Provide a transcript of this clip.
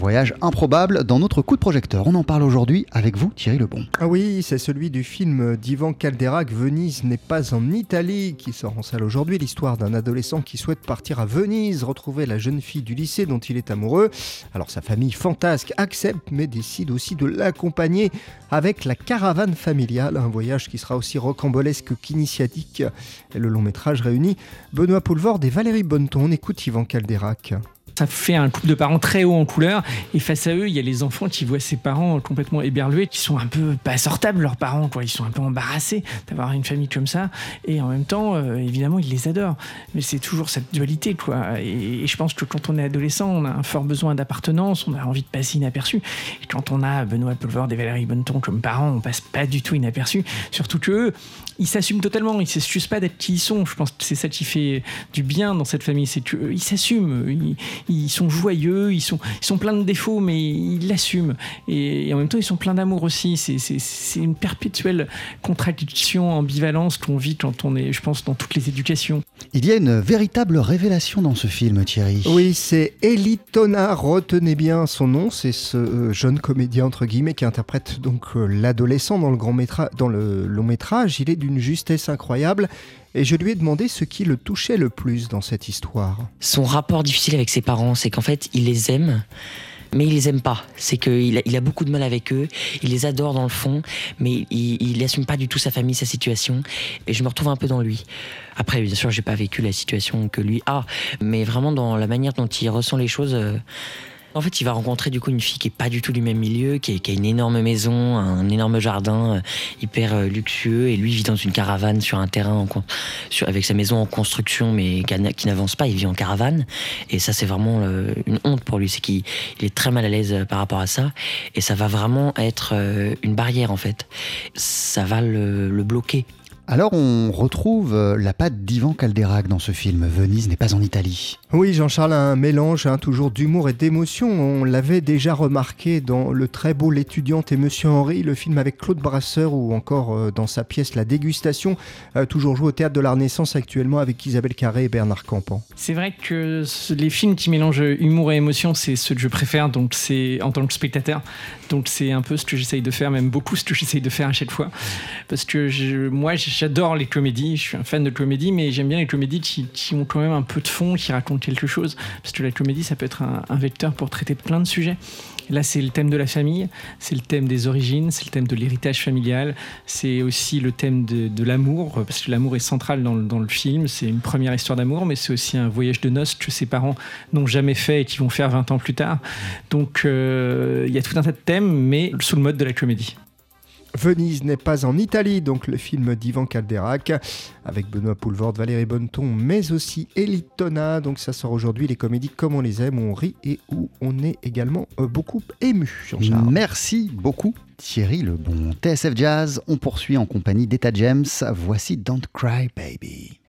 voyage improbable dans notre coup de projecteur. On en parle aujourd'hui avec vous, Thierry Lebon. Ah oui, c'est celui du film d'Ivan Calderac, Venise n'est pas en Italie, qui sort en salle aujourd'hui. L'histoire d'un adolescent qui souhaite partir à Venise, retrouver la jeune fille du lycée dont il est amoureux. Alors sa famille fantasque accepte, mais décide aussi de l'accompagner avec la caravane familiale, un voyage qui sera aussi rocambolesque qu'initiatique. Le long métrage réunit Benoît Poulvord et Valérie Bonneton. On écoute Ivan Calderac ça fait un couple de parents très haut en couleur. Et face à eux, il y a les enfants qui voient ses parents complètement éberlués, qui sont un peu pas sortables, leurs parents, quoi. Ils sont un peu embarrassés d'avoir une famille comme ça. Et en même temps, euh, évidemment, ils les adorent. Mais c'est toujours cette dualité, quoi. Et, je pense que quand on est adolescent, on a un fort besoin d'appartenance, on a envie de passer inaperçu. Et quand on a Benoît Pulver et Valérie Bonneton comme parents, on passe pas du tout inaperçu. Surtout que ils s'assument totalement. Ils s'excusent pas d'être qui ils sont. Je pense que c'est ça qui fait du bien dans cette famille. C'est qu'ils s'assument. Ils sont joyeux, ils sont, ils sont pleins de défauts, mais ils l'assument. Et, en même temps, ils sont pleins d'amour aussi. C'est une perpétuelle contradiction, ambivalence qu'on vit quand on est, je pense, dans toutes les éducations. Il y a une véritable révélation dans ce film, Thierry. Oui, c'est Elitona, retenez bien son nom, c'est ce euh, jeune comédien, entre guillemets, qui interprète donc euh, l'adolescent dans, le grand dans le long métrage. Il est d'une justesse incroyable et je lui ai demandé ce qui le touchait le plus dans cette histoire. Son rapport difficile avec ses parents, c'est qu'en fait, il les aime. Mais il les aime pas. C'est qu'il a, il a beaucoup de mal avec eux. Il les adore dans le fond, mais il n'assume pas du tout sa famille, sa situation. Et je me retrouve un peu dans lui. Après, bien sûr, j'ai pas vécu la situation que lui a, mais vraiment dans la manière dont il ressent les choses. En fait, il va rencontrer du coup une fille qui est pas du tout du même milieu, qui, a une énorme maison, un énorme jardin euh, hyper euh, luxueux, et lui vit dans une caravane sur un terrain avec sa maison en construction, mais qui, n'avance pas. Il vit en caravane, et ça c'est vraiment euh, une honte pour lui, c'est qu'il est très mal à l'aise par rapport à ça, et ça va vraiment être une barrière en fait. Ça va le bloquer alors on retrouve euh, la patte d'Ivan Calderac dans ce film. Venise n'est pas en Italie. Oui, Jean-Charles a un mélange hein, toujours d'humour et d'émotion. On l'avait déjà remarqué dans le très beau L'étudiante et Monsieur Henri, le film avec Claude Brasseur ou encore euh, dans sa pièce La dégustation, euh, toujours joué au théâtre de la Renaissance actuellement avec Isabelle Carré et Bernard Campan. C'est vrai que les films qui mélangent humour et émotion, c'est ce que je préfère, donc c'est en tant que spectateur. Donc c'est un peu ce que j'essaye de faire, même beaucoup ce que j'essaye de faire à chaque fois. Parce que je, moi, j'adore les comédies, je suis un fan de comédie, mais j'aime bien les comédies qui, ont quand même un peu de fond, qui racontent quelque chose. Parce que la comédie, ça peut être un, vecteur pour traiter plein de sujets. là, c'est le thème de la famille, c'est le thème des origines, c'est le thème de l'héritage familial, c'est aussi le thème de, l'amour, parce que l'amour est central dans, le film. C'est une première histoire d'amour, mais c'est aussi un voyage de noces que ses parents n'ont jamais fait et qui vont faire 20 ans plus tard. Donc, euh, il y a tout un tas de thèmes, mais sous le mode de la comédie. Venise n'est pas en Italie, donc le film d'Ivan Calderac avec Benoît Poulvord, Valérie Bonneton, mais aussi Elitona. Donc ça sort aujourd'hui, les comédies comme on les aime, où on rit et où on est également euh, beaucoup ému. Merci beaucoup Thierry Le Bon. TSF Jazz, on poursuit en compagnie d'Eta James. Voici Don't Cry Baby.